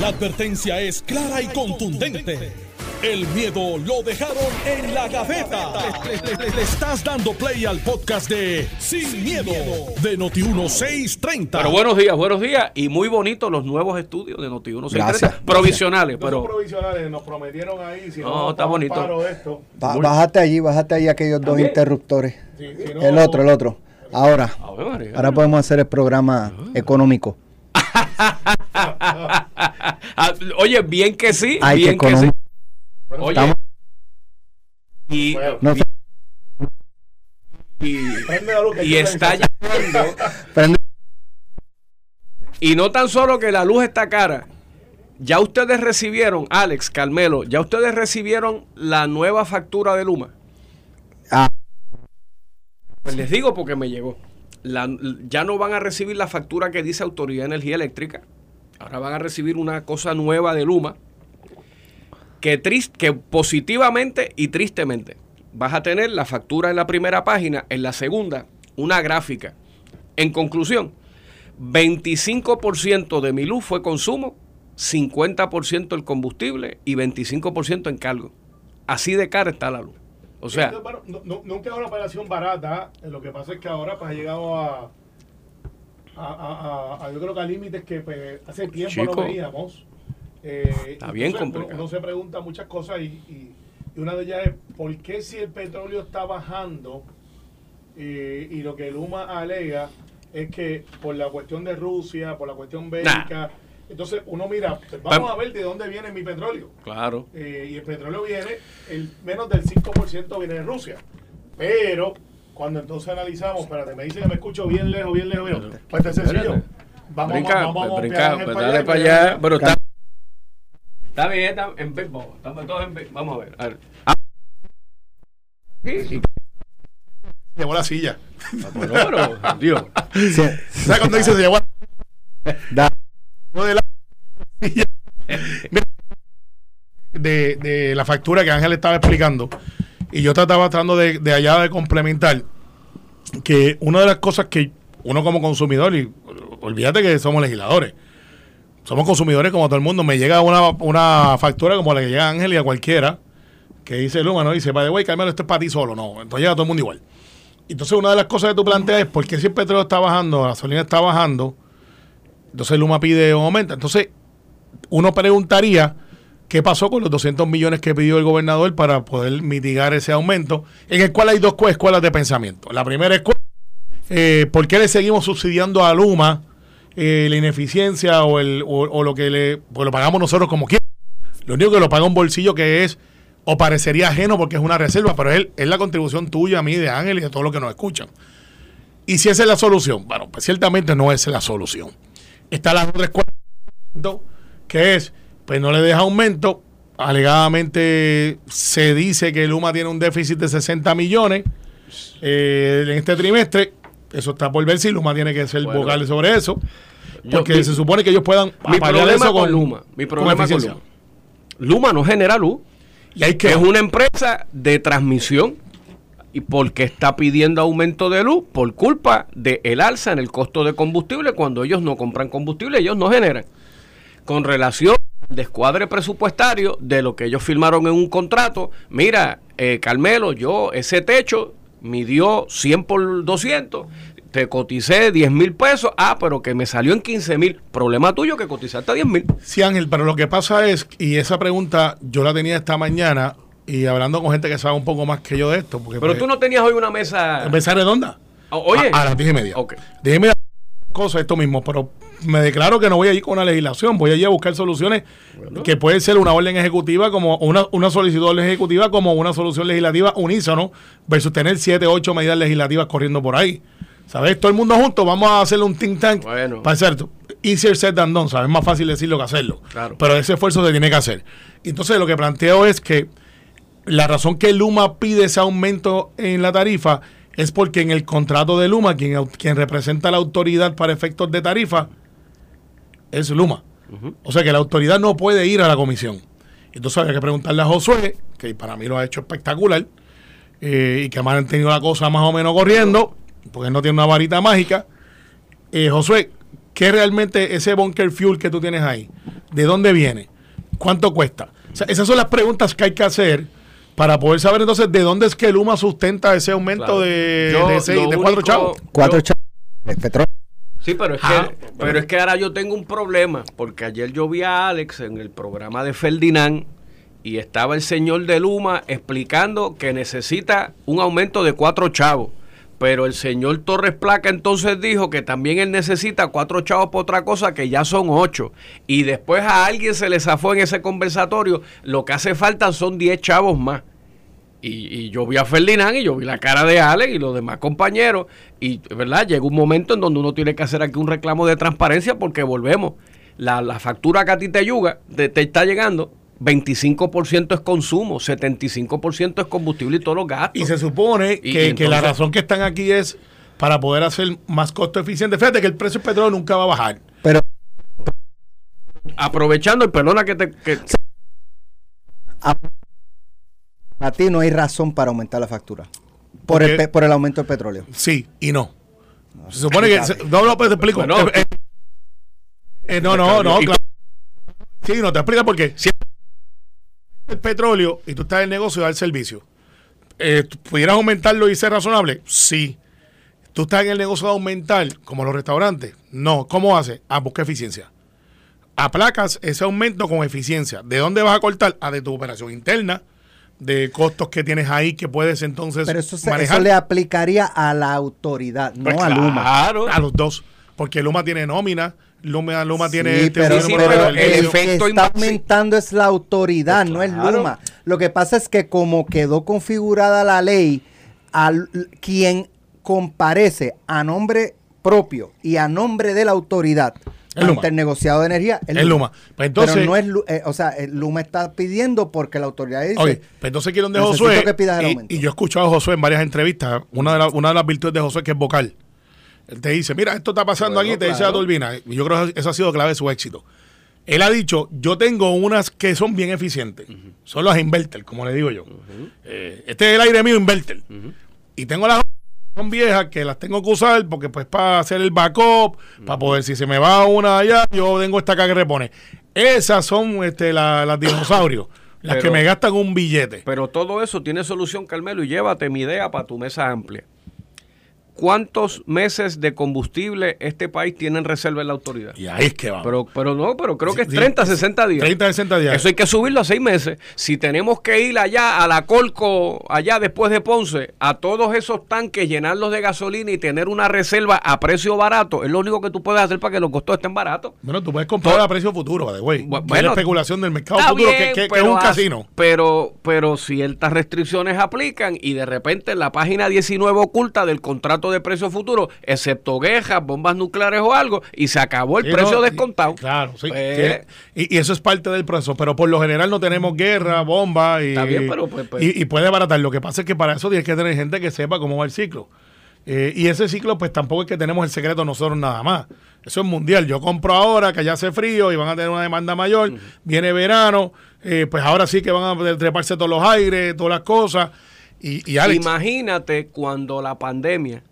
La advertencia es clara y contundente. El miedo lo dejaron en la gaveta. Le, le- le- le estás dando play al podcast de Sin, miedo, de Noti1630. Pero buenos días, buenos días. Y muy bonitos los nuevos estudios de Noti1 Gracias. Provisionales, Pero provisionales nos prometieron ahí. Si No, no, está bonito. esto. Ba- bájate allí, bájate allí aquellos dos ¿También? interruptores. Si- si no- El otro, el otro. Ahora, ahora podemos hacer el programa económico. Oye, bien que sí, Hay bien que sí. Bueno, Oye, Estamos- y, Bueno. No, y, está prende- Y no tan solo que la luz está cara. Ya ustedes recibieron, Alex, Carmelo, ya ustedes recibieron la nueva factura de Luma. Ah. Pues les digo porque me llegó. La- ya no van a recibir la factura que dice Autoridad de Energía Eléctrica. Ahora van a recibir una cosa nueva de Luma. Que, tris- que positivamente y tristemente vas a tener la factura en la primera página, en la segunda, una gráfica. En conclusión, 25% de mi luz fue consumo, 50% el combustible y 25% en cargo. Así de cara está la luz. O sea, no- no- nunca es una operación barata. Lo que pasa es que ahora pues, ha llegado a, a, a- a- yo creo que a límites que pues, hace tiempo Chico. no veíamos. Eh, Está bien complicado. Uno, uno se pregunta muchas cosas y, y- y una de ellas es ¿por qué si el petróleo está bajando eh, y lo que Luma alega es que por la cuestión de Rusia, por la cuestión bélica, entonces uno mira, pues, vamos a ver de dónde viene mi petróleo. claro. Eh, y el petróleo viene, el menos del 5% viene de Rusia. Pero cuando entonces analizamos, espérate, me dice que me escucho bien lejos, bien lejos, bien lejos. Pues este sencillo. Vamos, brinca, vamos, vamos, brinca, pues para dale allá, para allá. Pero está, está bien, está en vamos, estamos todos en Vamos a ver. a ver. Sí, Se llevó la silla. pero, pero, Dios. ¿Sabes cuando dice se llevó la Da- no de la silla? Mira, de, de la factura que Ángel estaba explicando, y yo trataba tratando de, allá de complementar, que una de las cosas que uno como consumidor, y olvídate que somos legisladores, somos consumidores como todo el mundo, me llega una, una factura como la que llega a Ángel y a cualquiera, que dice Luma, ¿no? Dice, the way, Carmelo, esto es para ti solo, no, entonces llega todo el mundo igual. Entonces una de las cosas que tú planteas es, ¿por qué si el petróleo está bajando, la gasolina está bajando, entonces Luma pide un aumento? Entonces uno preguntaría, ¿qué pasó con los 200 millones que pidió el gobernador para poder mitigar ese aumento? En el cual hay dos cu- escuelas de pensamiento. La primera escuela, eh, ¿por qué le seguimos subsidiando a Luma eh, la ineficiencia o, el, o, lo que le pues lo pagamos nosotros como quieras? Lo único que lo paga un bolsillo que es, o parecería ajeno porque es una reserva, pero es, es la contribución tuya, a mí, de Ángel y de todos los que nos escuchan. Y si esa es la solución, bueno, pues ciertamente no es la solución. Está la otra escuela que es, pues no le deja aumento. Alegadamente se dice que Luma tiene un déficit de 60 millones eh, en este trimestre. Eso está por ver si Luma tiene que ser Bueno. vocal sobre eso. Yo- Porque mi- se supone que ellos puedan Mi problema eso con Luma. Mi problema con. Luma. Luma no genera luz. Y hay que es una empresa de transmisión y porque está pidiendo aumento de luz por culpa del el alza en el costo de combustible cuando ellos no compran combustible, ellos no generan. Con relación descuadre presupuestario de lo que ellos firmaron en un contrato, mira, eh, Carmelo, yo ese techo midió 100 por 200, te coticé 10 mil pesos, ah, pero que me salió en 15 mil, problema tuyo que cotizaste a 10 mil. Sí, Ángel, pero lo que pasa es, y esa pregunta yo la tenía esta mañana y hablando con gente que sabe un poco más que yo de esto. Porque Pero pues, tú no tenías hoy una mesa... Mesa redonda. O- Oye, A, a las diez y media. Ok. Diez y media cosa esto mismo, pero me declaro que no voy a ir con una legislación, voy a ir a buscar soluciones que puede ser una orden ejecutiva como una, una solicitud ejecutiva como una solución legislativa unísono versus tener siete, ocho medidas legislativas corriendo por ahí. ¿Sabes? Todo el mundo junto, vamos a hacerle un think tank Bueno. para hacer easier said than done, ¿sabes? Es más fácil decirlo que hacerlo. Claro. Pero ese esfuerzo se tiene que hacer. Entonces lo que planteo es que la razón que Luma pide ese aumento en la tarifa es porque en el contrato de Luma, quien, representa la autoridad para efectos de tarifa, es Luma. O sea que la autoridad no puede ir a la comisión. Entonces había que preguntarle a Josué, que para mí lo ha hecho espectacular, eh, y que ha mantenido la cosa más o menos corriendo, porque él no tiene una varita mágica. Eh, Josué, ¿qué realmente ese bunker fuel que tú tienes ahí? ¿De dónde viene? ¿Cuánto cuesta? O sea, esas son las preguntas que hay que hacer para poder saber entonces de dónde es que Luma sustenta ese aumento Claro. de, Yo de, seis- lo de cuatro único- chavos. Cuatro Yo- chavos de petróleo. Sí, pero es, Ah, que, pero es que ahora yo tengo un problema, porque ayer yo vi a Alex en el programa de Ferdinand y estaba el señor de Luma explicando que necesita un aumento de cuatro chavos. Pero el señor Torres Placa entonces dijo que también él necesita cuatro chavos por otra cosa, que ya son ocho. Y después a alguien se le zafó en ese conversatorio, lo que hace falta son diez chavos más. Y, y yo vi a Ferdinand y yo vi la cara de Alex y los demás compañeros. Y, ¿verdad? Llega un momento en donde uno tiene que hacer aquí un reclamo de transparencia porque volvemos. La, la factura que a ti te, yuga, te, te está llegando, 25% es consumo, 75% es combustible y todos los gastos. Y se supone Y- que, la razón que están aquí es para poder hacer más costo eficiente. Fíjate que el precio del petróleo nunca va a bajar. Pero Aprovechando, y perdona que te... que- a, a ti no hay razón para aumentar la factura. Por Porque- el, por el aumento del petróleo. Sí y no. Se supone que... se- no, no, pues te explico. Bueno, Eh, eh, eh, no, no, no, claro. Sí, no, te explica porque si el petróleo y tú estás en el negocio de dar servicio, eh, ¿tú ¿pudieras aumentarlo y ser razonable? Sí. ¿Tú estás en el negocio de aumentar, como los restaurantes? No. ¿Cómo haces? Ah, busca eficiencia. Aplacas ese aumento con eficiencia. ¿De dónde vas a cortar? Ah, de tu operación interna, de costos que tienes ahí que puedes entonces Pero eso, se- manejar. eso le aplicaría a la autoridad, no Pues a Luma. claro. A los dos. Porque Luma tiene nómina, Luma, Luma Sí, tiene este pero, sí, número pero de el el servicio. que efecto está sí. aumentando es la autoridad, Pues no es claro. Luma. Lo que pasa es que como quedó configurada la ley, al, quien comparece a nombre propio y a nombre de la autoridad Luma. ante el negociado de energía es Es Luma. Pues entonces- Pero no es, eh, o sea, eh, Luma está pidiendo porque la autoridad dice, Oye, pues entonces quiero de Josué. que pidas el y- aumento. Y, yo he escuchado a Josué en varias entrevistas. Una de, la- una de las virtudes de Josué que es vocal. Él te dice, mira, esto está pasando Bueno, aquí, te dice la turbina. Y yo creo que eso ha sido clave de su éxito. Él ha dicho, yo tengo unas que son bien eficientes. Son las inverter, como le digo yo. Eh, este es el aire mío inverter. Y tengo las que son viejas que las tengo que usar porque pues para hacer el backup, para poder, si se me va una allá, yo tengo esta acá que repone. Esas son este, la- las dinosaurios, las Pero- que me gastan un billete. Pero todo eso tiene solución, Carmelo, y llévate mi idea para tu mesa amplia. ¿Cuántos meses de combustible este país tiene en reserva en la autoridad? Y ahí es que vamos. Pero, pero no, pero creo que es Sí, 30, 60 días. 30, 60 días. Eso hay que subirlo a seis meses. Si tenemos que ir allá a la Colco, allá después de Ponce, a todos esos tanques, llenarlos de gasolina y tener una reserva a precio barato, es lo único que tú puedes hacer para que los costos estén baratos. Bueno, tú puedes comprar a precio futuro, Es bueno, la especulación del mercado futuro, que, bien, que- que es un casino. Pero, pero ciertas restricciones aplican y de repente en la página 19 oculta del contrato de precio futuro, excepto quejas, bombas nucleares o algo, y se acabó el Sí, precio no, descontado. y- Claro, sí. Pues, y, y eso es parte del proceso. Pero por lo general no tenemos guerra, bombas y, Está bien, pero, pues, pues. y, y puede abaratar. Lo que pasa es que para eso tienes que tener gente que sepa cómo va el ciclo. Eh, y ese ciclo, pues tampoco es que tenemos el secreto nosotros nada más. Eso es mundial. Yo compro ahora que ya hace frío y van a tener una demanda mayor. Viene verano, eh, pues ahora sí que van a treparse todos los aires, todas las cosas. Y, y Alex, Imagínate cuando la pandemia,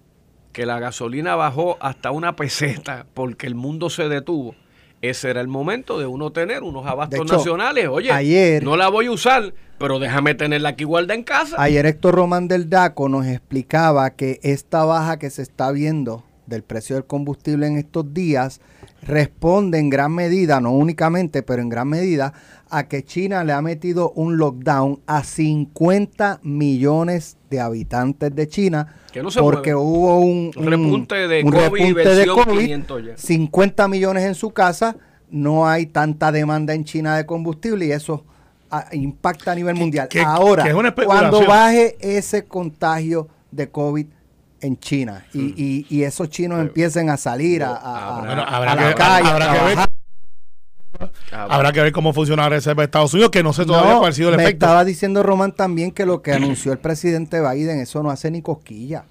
que la gasolina bajó hasta una peseta porque el mundo se detuvo. Ese era el momento de uno tener unos abastos hecho, nacionales. Oye, ayer- no la voy a usar, pero déjame tenerla aquí guarda en casa. Ayer Héctor Román del DACO nos explicaba que esta baja que se está viendo del precio del combustible en estos días responde en gran medida, no únicamente, pero en gran medida, a que China le ha metido un lockdown a 50 millones de habitantes de China Que no se porque hubo un, Un repunte de un COVID, repunte de versión COVID, 500 ya. 50 millones en su casa, no hay tanta demanda en China de combustible y eso ah, impacta a nivel mundial. que- Ahora, que cuando baje ese contagio de COVID en China y, y- y esos chinos empiecen a salir a, a- a- Habrá- la que- calle, habrá que ver. trabajar. Habrá que ver cómo funciona la reserva de Estados Unidos, que no sé todavía No, cuál ha sido el me efecto. estaba diciendo Román también que lo que anunció el presidente Biden, eso no hace ni cosquilla.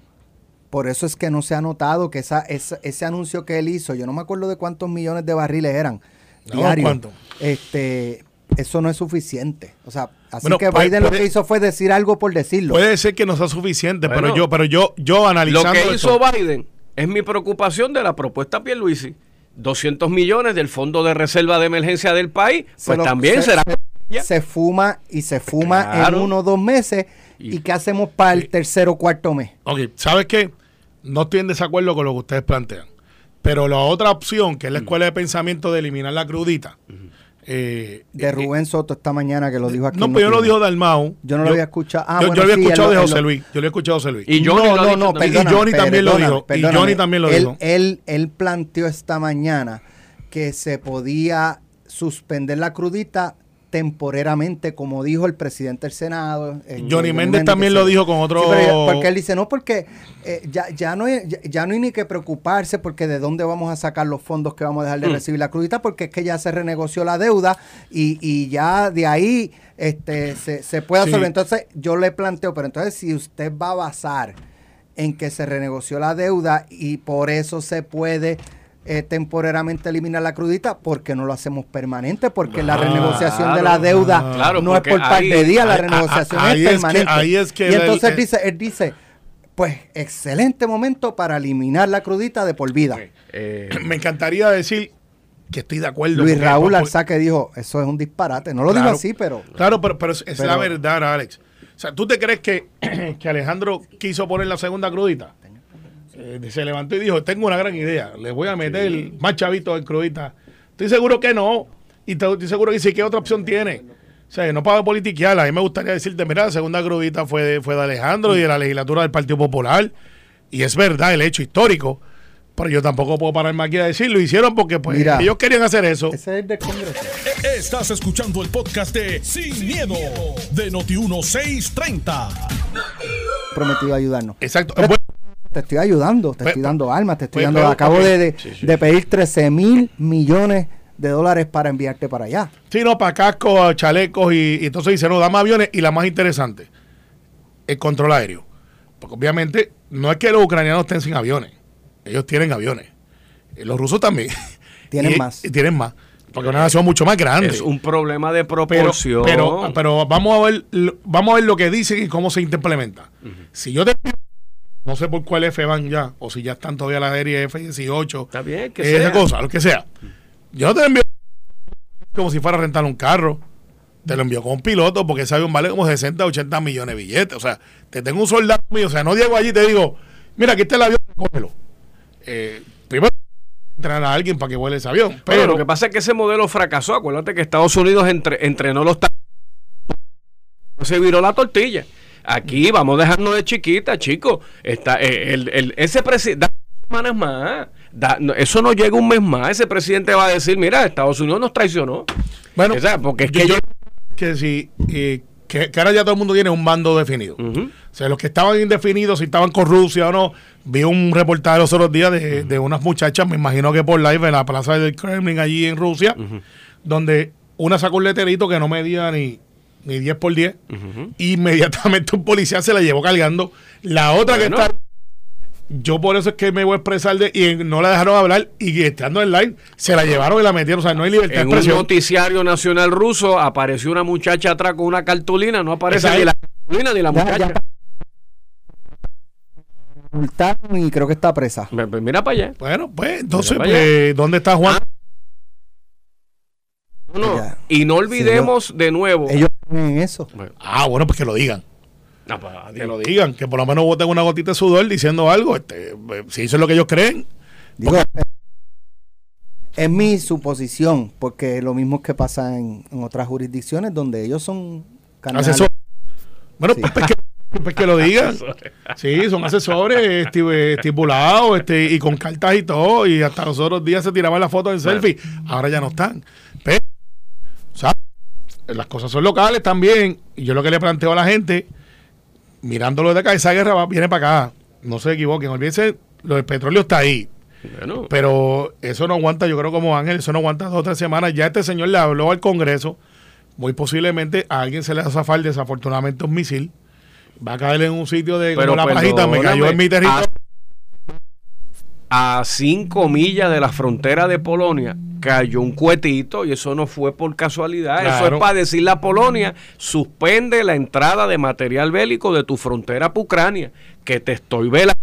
Por eso es que no se ha notado que esa, esa- ese anuncio que él hizo, yo no me acuerdo de cuántos millones de barriles eran No, diarios. ¿cuánto? Este, eso no es suficiente. O sea, así Bueno, que puede- Biden lo que hizo fue decir algo por decirlo. Puede ser que no sea suficiente, Bueno, pero yo, pero yo, yo Lo analizando que esto- hizo Biden es mi preocupación de la propuesta Pierluisi. 200 millones del Fondo de Reserva de Emergencia del país, pues lo- también se- será... se, se fuma y se fuma Claro. en uno o dos meses. ¿Y, Y- qué hacemos para el tercer o cuarto mes? Ok, ¿sabes qué? No estoy en desacuerdo con lo que ustedes plantean. Pero la otra opción, que es la escuela de pensamiento de eliminar la crudita. Eh, De eh, Rubén Soto esta mañana que lo dijo aquí. No, en pues yo lo Noti1. dijo Dalmau. Yo no lo había escuchado. Ah, yo, bueno, yo lo había sí, escuchado de José lo- Luis. Yo lo he escuchado de José Luis. Y Johnny no, no, no, también. Y Johnny también lo dijo, y. Johnny también lo él, dijo. Él, él planteó esta mañana que se podía suspender la crudita temporeramente, como dijo el presidente del Senado. eh, Johnny Méndez también lo dijo con otro- Sí, pero ya- porque él dice, no, porque eh, ya, ya, no hay, ya, ya no hay ni que preocuparse porque de dónde vamos a sacar los fondos que vamos a dejar de Mm. recibir la crudita, porque es que ya se renegoció la deuda y, y ya de ahí este, se, se puede Sí. Entonces yo le planteo, pero entonces si usted va a basar en que se renegoció la deuda y por eso se puede eh, temporariamente eliminar la crudita, ¿por qué no lo hacemos permanente? Porque la Claro, renegociación de la deuda claro, no es porque por par ahí- de días, la ahí- renegociación ahí es es que- permanente. ahí es que y entonces el- él dice, él dice, pues excelente momento para eliminar la crudita de por vida. Eh, Me encantaría decir que estoy de acuerdo. Luis porque- Raúl porque- Alzaque dijo, eso es un disparate. No lo Claro. digo así, pero... Claro, pero, pero es, es Pero- la verdad, Alex. O sea, ¿tú te crees que, que Alejandro quiso poner la segunda crudita? Eh, se levantó y dijo, tengo una gran idea, le voy a meter más chavitos en crudita. Estoy seguro que no. Y estoy seguro que sí, ¿qué otra opción tiene? O sea, no para politiquear. A mí me gustaría decirte, mira, la segunda crudita fue de, fue de Alejandro y de la legislatura del Partido Popular. Y es verdad, el hecho histórico. Pero yo tampoco puedo pararme aquí a decirlo. Hicieron porque pues, Mira. ellos querían hacer eso. Ese es del Congreso. Estás escuchando el podcast de Sin, miedo, de Noti1630. Prometido ayudarnos. Exacto. Pero- Bueno, Te estoy ayudando, te Pues, estoy dando armas, te estoy pues, dando... pero, acabo de, de- Sí, sí. de pedir 13 mil millones de dólares para enviarte para allá. Sí, no, para cascos, chalecos y, y entonces dice, no, dame aviones y la más interesante, el control aéreo. Porque obviamente no es que los ucranianos estén sin aviones, ellos tienen aviones. Y los rusos también. Tienen Y- más. y tienen más. Porque es una nación mucho más grande. es un problema de proporción. pero, pero vamos a ver lo- vamos a ver lo que dicen y cómo se implementa. Si yo te no sé por cuál F van ya, o si ya están todavía la serie F18, Está bien, que esa sea. cosa, lo que sea. Yo te envío como si fuera a rentar un carro. Te lo envío con un piloto porque ese avión vale como 60, 80 millones de billetes. O sea, te tengo un soldado mío. O sea, no llego allí y te digo, mira, aquí está el avión, cógelo. Eh, primero, entrenar a alguien para que vuele ese avión. Pero lo que pasa es que ese modelo fracasó. Acuérdate que Estados Unidos entre- entrenó los se viró la tortilla. Aquí vamos dejando de chiquita, chicos. Está eh, el, el- ese presidente semanas más. Da- no, eso no llega un mes más. Ese presidente va a decir, mira, Estados Unidos nos traicionó. bueno, O sea, porque es que yo- yo- que si, eh, que, que ahora ya todo el mundo tiene un bando definido. O sea, los que estaban indefinidos, si estaban con Rusia o no, vi un reportaje los otros días de, de unas muchachas, me imagino que por live en la plaza del Kremlin allí en Rusia, donde una sacó un leterito que no medía ni, ni 10 por 10, inmediatamente un policía se la llevó cargando. La otra Bueno. que está... Yo por eso es que me voy a expresar de, y no la dejaron hablar y estando en live se la llevaron y la metieron. O sea, no hay libertad de En un expresión. noticiario nacional ruso apareció una muchacha atrás con una cartulina. No aparece ni la cartulina ni la Ya- muchacha. ya- y creo que está presa. Mira para allá. Bueno, pues entonces, pues, ¿dónde está Juan? No, no. Ya. Y no olvidemos de nuevo. Ellos tienen eso. Bueno, Ah, bueno, pues que lo digan. no, pues, Que adiós. lo digan, que por lo menos voten una gotita de sudor diciendo algo. Este, eh, si eso es lo que ellos creen. Digo, es mi suposición, porque lo mismo que pasa en, en otras jurisdicciones donde ellos son canales. Bueno, Sí. pues, pues que, pues que lo digan. Sí, son asesores esti- estipulados este, y con cartas y todo. Y hasta los otros días se tiraban las fotos en selfie. Ahora ya no están. Las cosas son locales también. Y yo lo que le planteo a la gente, mirándolo de acá, esa guerra va- viene para acá. No se equivoquen. Olvídense, lo del petróleo está ahí. Bueno, Pero eso no aguanta, yo creo como Ángel, eso no aguanta dos o tres semanas. Ya este señor le habló al Congreso. Muy posiblemente a alguien se le va a zafar desafortunadamente un misil. Va a caer en un sitio de Pero como la pajita, me cayó en mi territorio. a cinco millas de la frontera de Polonia cayó un cuetito y eso no fue por casualidad. Eso es para decirle a Polonia, suspende la entrada de material bélico de tu frontera para Ucrania, que te estoy velando.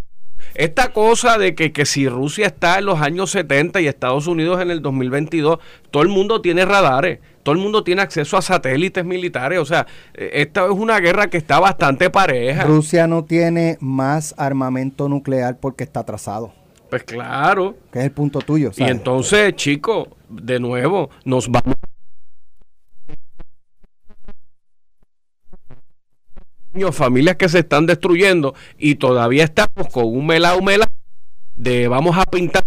esta cosa de que, que si Rusia está en los años 70 y Estados Unidos en el 2022, todo el mundo tiene radares, todo el mundo tiene acceso a satélites militares, o sea, eh, esta es una guerra que está bastante pareja. Rusia no tiene más armamento nuclear porque está atrasado, Pues claro. que es el punto tuyo. Y entonces, chicos, de nuevo, nos vamos. Niños, familias que se están destruyendo y todavía estamos con un melao melao de vamos a pintar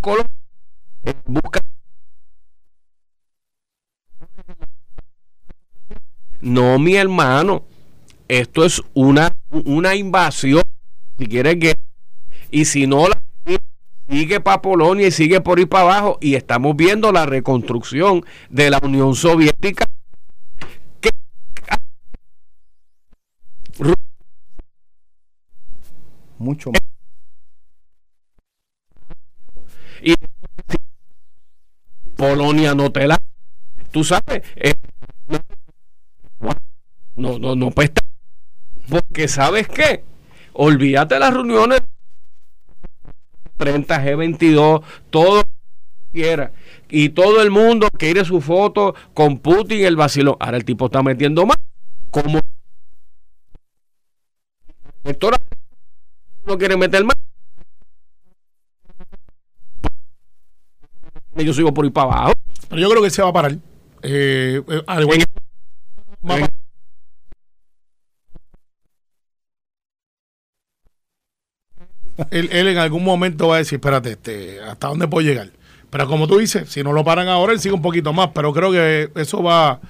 color busca no mi hermano esto es una una invasión si quieres que y si no la sigue para Polonia y sigue por ahí para abajo y estamos viendo la reconstrucción de la Unión Soviética que Mucho más. y Polonia no te la tú sabes eh, no no no pesta porque sabes qué olvídate las reuniones 30 G22 todo quiera. Y todo el mundo quiere su foto con Putin el vacilón. Ahora el tipo está metiendo más como no quiere meter más yo sigo por ahí para abajo. Pero yo creo que se va a parar. Eh, eh, al igual En- que- va a en- él, él en algún momento va a decir, espérate, este, ¿hasta dónde puedo llegar? Pero como tú dices, si no lo paran ahora, él sigue un poquito más, pero creo que eso va...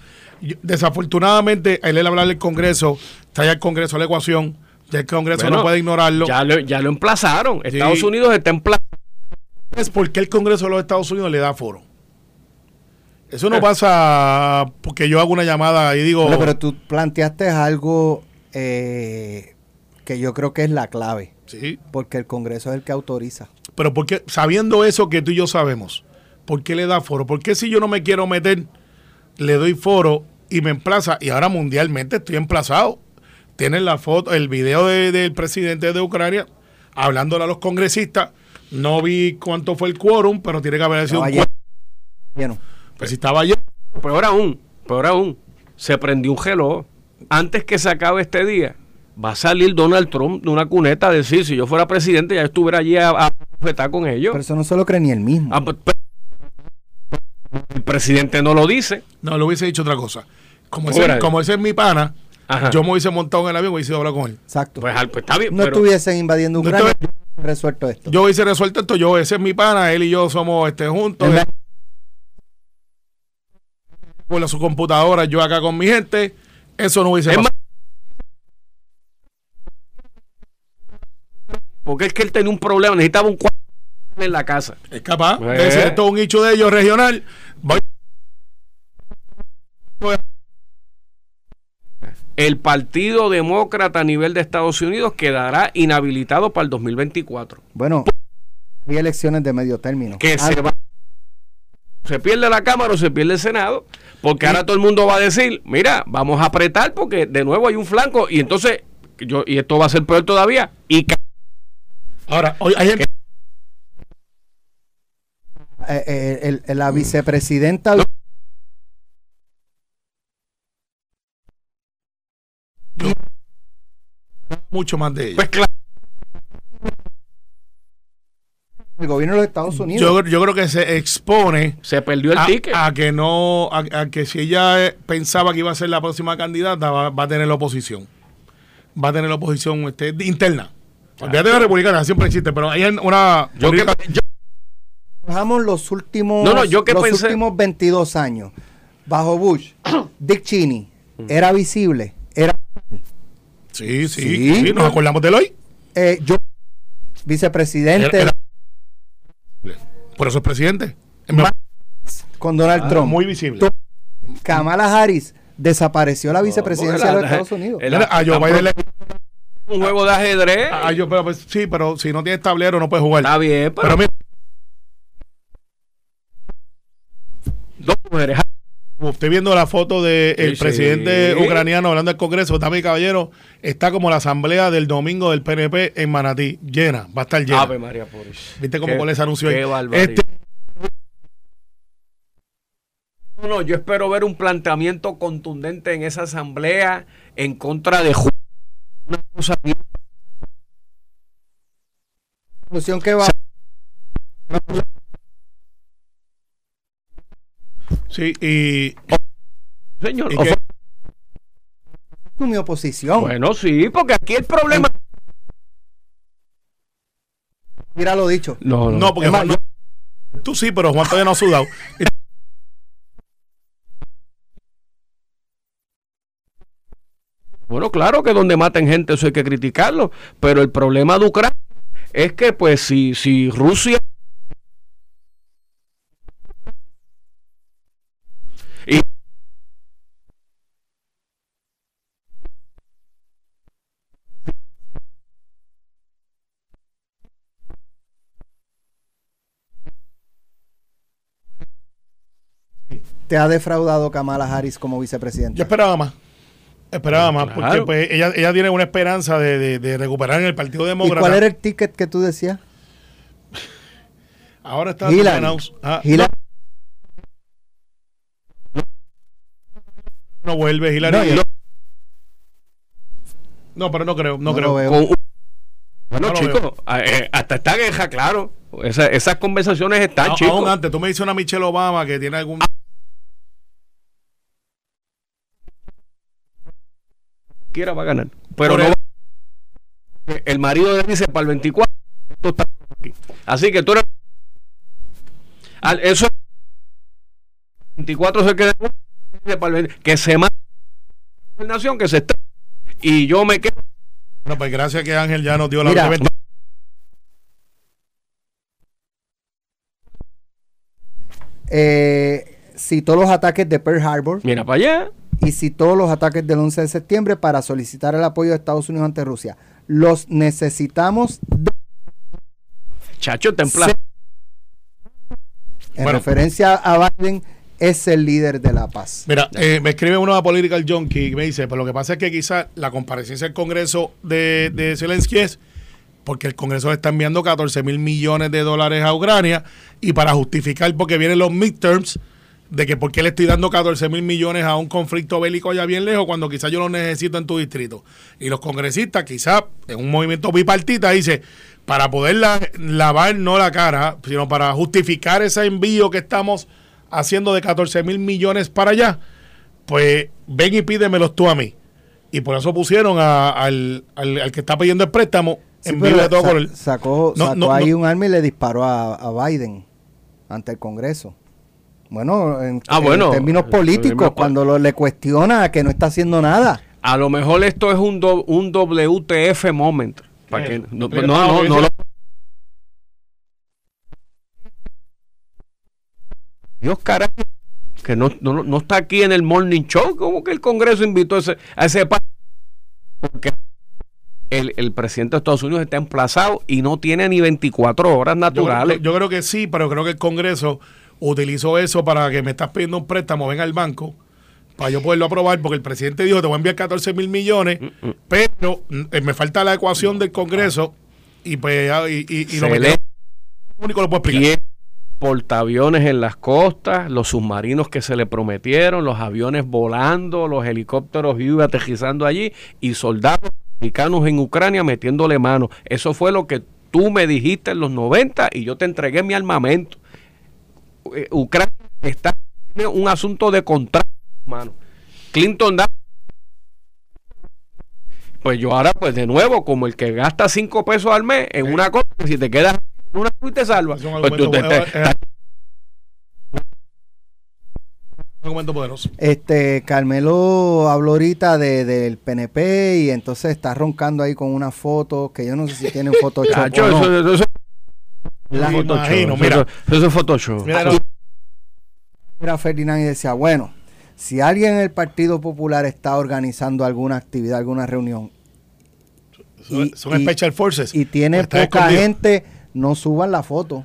desafortunadamente, el él hablar del Congreso, trae al Congreso a la ecuación, ya el Congreso Bueno, no puede ignorarlo. Ya lo, ya lo emplazaron. Sí. Estados Unidos está emplazado. es porque el Congreso de los Estados Unidos le da foro. Eso Eh. no pasa porque yo hago una llamada y digo... Bueno, pero tú planteaste algo eh, que yo creo que es la clave, Sí, porque el Congreso es el que autoriza. pero porque sabiendo eso que tú y yo sabemos, ¿por qué le da foro? ¿Por qué si yo no me quiero meter, le doy foro y me emplaza? Y ahora mundialmente estoy emplazado. Tienen la foto, el video de- del presidente de Ucrania hablándole a los congresistas. No vi cuánto fue el quórum, pero tiene que haber sido Estaba un lleno. Lleno. Pues si estaba allí. Peor aún, peor aún. Se prendió un reloj. Antes que se acabe este día, va a salir Donald Trump de una cuneta a decir, si yo fuera presidente, ya estuviera allí a, a bofetar con ellos. Pero eso no se lo cree ni él mismo. Ah, pues, pues, el presidente no lo dice. No, le hubiese dicho otra cosa. Como ese, Órale. como ese es mi pana, Ajá. yo me hubiese montado en el avión y hubiese hablar con él. Exacto. Pues, pues, está bien. no pero- estuviesen invadiendo No Ucrania, estuve- resuelto esto. Yo hubiese resuelto esto, yo, ese es mi pana, él y yo somos este, juntos. Él con su computadora, yo acá con mi gente. Eso no hubiese Es pasado. Porque es que él tenía un problema, necesitaba un cuarto en la casa. Es capaz Eh. de decir esto es un hecho de ellos regional. Voy- El Partido Demócrata a nivel de Estados Unidos quedará inhabilitado para el 2024. Bueno, hay elecciones de medio término. que Ah, se va se pierde la Cámara o se pierde el Senado, porque ahora todo el mundo va a decir, mira, vamos a apretar porque de nuevo hay un flanco y entonces yo y esto va a ser peor todavía y Ahora, hoy hay gente. eh, eh, el- el- la vicepresidenta mucho más de ellos. pues claro, del gobierno de los Estados Unidos. Yo, yo creo que se expone se perdió el a, ticket. a que no, a, a que si ella eh, pensaba que iba a ser la próxima candidata, va, va a tener la oposición. Va a tener la oposición este, interna. Olvídate de la republicana, siempre existe, pero hay una. yo que- yo- Bajamos los últimos, No, no, yo que los pensé- últimos 22 años. Bajo Bush, Dick Cheney era visible. Era sí, sí, Sí. sí, nos acordamos de él hoy. eh, yo, vicepresidente Era- era- por eso es presidente. Con Donald Ah, Trump. muy visible. Kamala Harris desapareció la vicepresidencia de los Estados Unidos. a Joe Biden le- un juego de ajedrez. a Joe- pero, pues, sí, pero si no tienes tablero no puedes jugar. Está bien, pero, Pero mira, dos mujeres. estoy viendo la foto del Sí, presidente sí. ucraniano hablando del Congreso, dame caballero, está como la asamblea del domingo del PNP en Manatí, llena, va a estar llena. Ave María Puris. ¿Viste cómo Qué- pone ese anuncio ahí? Qué barbaridad. Este- No, no, yo espero ver un planteamiento contundente en esa asamblea en contra de una cosa bien Solución que va Sí, y señor. ¿Y mi oposición. Bueno, sí, porque aquí el problema. Mira lo dicho. No, no, porque Es más, Juan no- tú sí, pero Juan todavía no ha sudado. Bueno, claro que donde maten gente eso hay que criticarlo, pero el problema de Ucrania es que pues si, si Rusia y Te ha defraudado Kamala Harris como Yo vicepresidenta. esperaba más. Esperaba más, porque pues ella, ella tiene una esperanza de, de- de recuperar en el Partido ¿Y Demócrata. cuál era el ticket que tú decías? Ahora está Hillary. Ah, Hillary. no vuelve Hillary. No, yo- No, pero no creo, no, No creo. con- bueno, chicos, eh, hasta esta guerra, claro. Esa- esas conversaciones están, A- chicos. Aún antes, tú me dices una Michelle Obama que tiene algún... quiera va a ganar. Pero Por no el- va- el marido le dice para el 24, esto está aquí. Así que tú eres al- eso 24 se queda para el 20, que se mate la gobernación que se está y yo me quedo Bueno, pues gracias que Ángel ya nos dio la Mira. última- Eh, citó los ataques de Pearl Harbor mira para allá y citó los ataques del 11 de septiembre para solicitar el apoyo de Estados Unidos ante Rusia. Los necesitamos de- chacho templado en Bueno. referencia a Biden, es el líder de la paz. Mira, eh, me escribe uno de Political Junkie y me dice, pero lo que pasa es que quizás la comparecencia del Congreso de, de Zelensky es porque el Congreso le está enviando 14 mil millones de dólares a Ucrania y para justificar porque vienen los midterms de que por qué le estoy dando 14 mil millones a un conflicto bélico allá bien lejos cuando quizás yo lo necesito en tu distrito. Y los congresistas quizás en un movimiento bipartita dice, para poder la- lavar no la cara, sino para justificar ese envío que estamos haciendo de 14 mil millones para allá, pues ven y pídemelos tú a mí. Y por eso pusieron a- al, al- al que está pidiendo el préstamo Sí, en pero todo sa- color. sacó, No, sacó no, ahí no. un arma y le disparó a, a Biden ante el Congreso. Bueno, en, Ah, en términos políticos, cuando lo, le cuestiona que no está haciendo nada. a lo mejor esto es un, do- un WTF moment para que Eh, no, no, no, no lo- Dios carajo que no, no, no está aquí en el morning show. Como que el Congreso invitó a ese, a ese porque el, el presidente de Estados Unidos está emplazado y no tiene ni 24 horas Yo, naturales. yo- yo creo que sí, pero creo que el Congreso utilizó eso para que me estás pidiendo un préstamo, venga al banco, para yo poderlo aprobar, porque el presidente dijo, te voy a enviar 14 mil millones, Mm, pero mm, eh, me falta la ecuación del Congreso y pues ah, y, y, y lo le- único lo puedo explicar. Portaaviones en las costas, los submarinos que se le prometieron, los aviones volando, los helicópteros Huey aterrizando allí y soldados americanos en Ucrania metiéndole mano. Eso fue lo que tú me dijiste en los 90 y yo te entregué mi armamento. Eh, Ucrania está tiene un asunto de contrato, mano. Clinton da pues yo ahora, pues de nuevo, como el que gasta cinco pesos al mes en una cosa, si te quedas en una y te salva. Es un pues tú argumento, te- te- un argumento poderoso. Este Carmelo habló ahorita de, del PNP y entonces está roncando ahí con una foto que yo no sé si tiene Photoshop Chacho, o no. eso, eso- eso- La- eso es Photoshop, imagino, eso- mira. eso es Photoshop. Mira, no, Era Ferdinand y decía, bueno, si alguien en el Partido Popular está organizando alguna actividad, alguna reunión son, y- son y- Special Forces. y tiene Está poca escondido. gente, no suban la foto.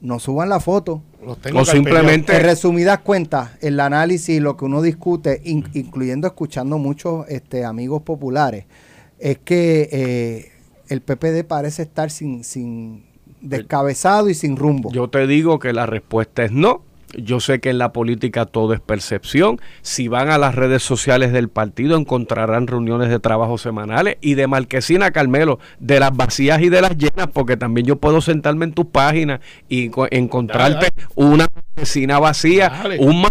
No suban la foto. los tengo O simplemente- En resumidas cuentas, el análisis, lo que uno discute, in- incluyendo escuchando muchos este, amigos populares, es que eh, el PPD parece estar sin, sin descabezado y sin rumbo. Yo te digo que la respuesta es no. Yo sé que en la política todo es percepción. Si van a las redes sociales del partido encontrarán reuniones de trabajo semanales y de Marquesina Carmelo, de las vacías y de las llenas, porque también yo puedo sentarme en tus páginas y co- encontrarte Dale, una Marquesina vacía, Dale. un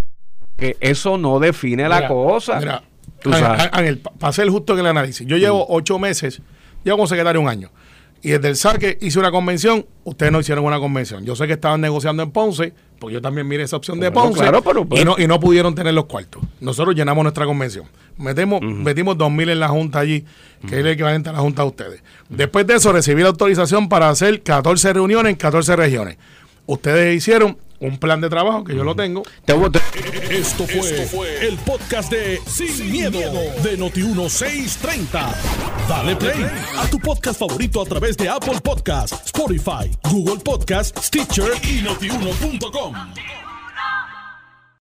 que eso no define la cosa. Mira, Tú Ángel, sabes. Ángel, para ser justo en el análisis, yo llevo ocho meses, llevo como secretario un año. Y desde el saque hice una convención, ustedes no hicieron una convención. Yo sé que estaban negociando en Ponce, porque yo también miré esa opción de Ponce. claro, pero- y, no, y no pudieron tener los cuartos. Nosotros llenamos nuestra convención. Metemos, Metimos dos mil en la Junta allí, que es el equivalente a la Junta de ustedes. Después de eso recibí la autorización para hacer 14 reuniones en 14 regiones. Ustedes hicieron un plan de trabajo, que yo lo tengo, Te voy- te- Esto fue, el podcast de Sin, miedo, de Noti1630. Dale play a tu podcast favorito a través de Apple Podcasts, Spotify, Google Podcasts, Stitcher y notiuno.com.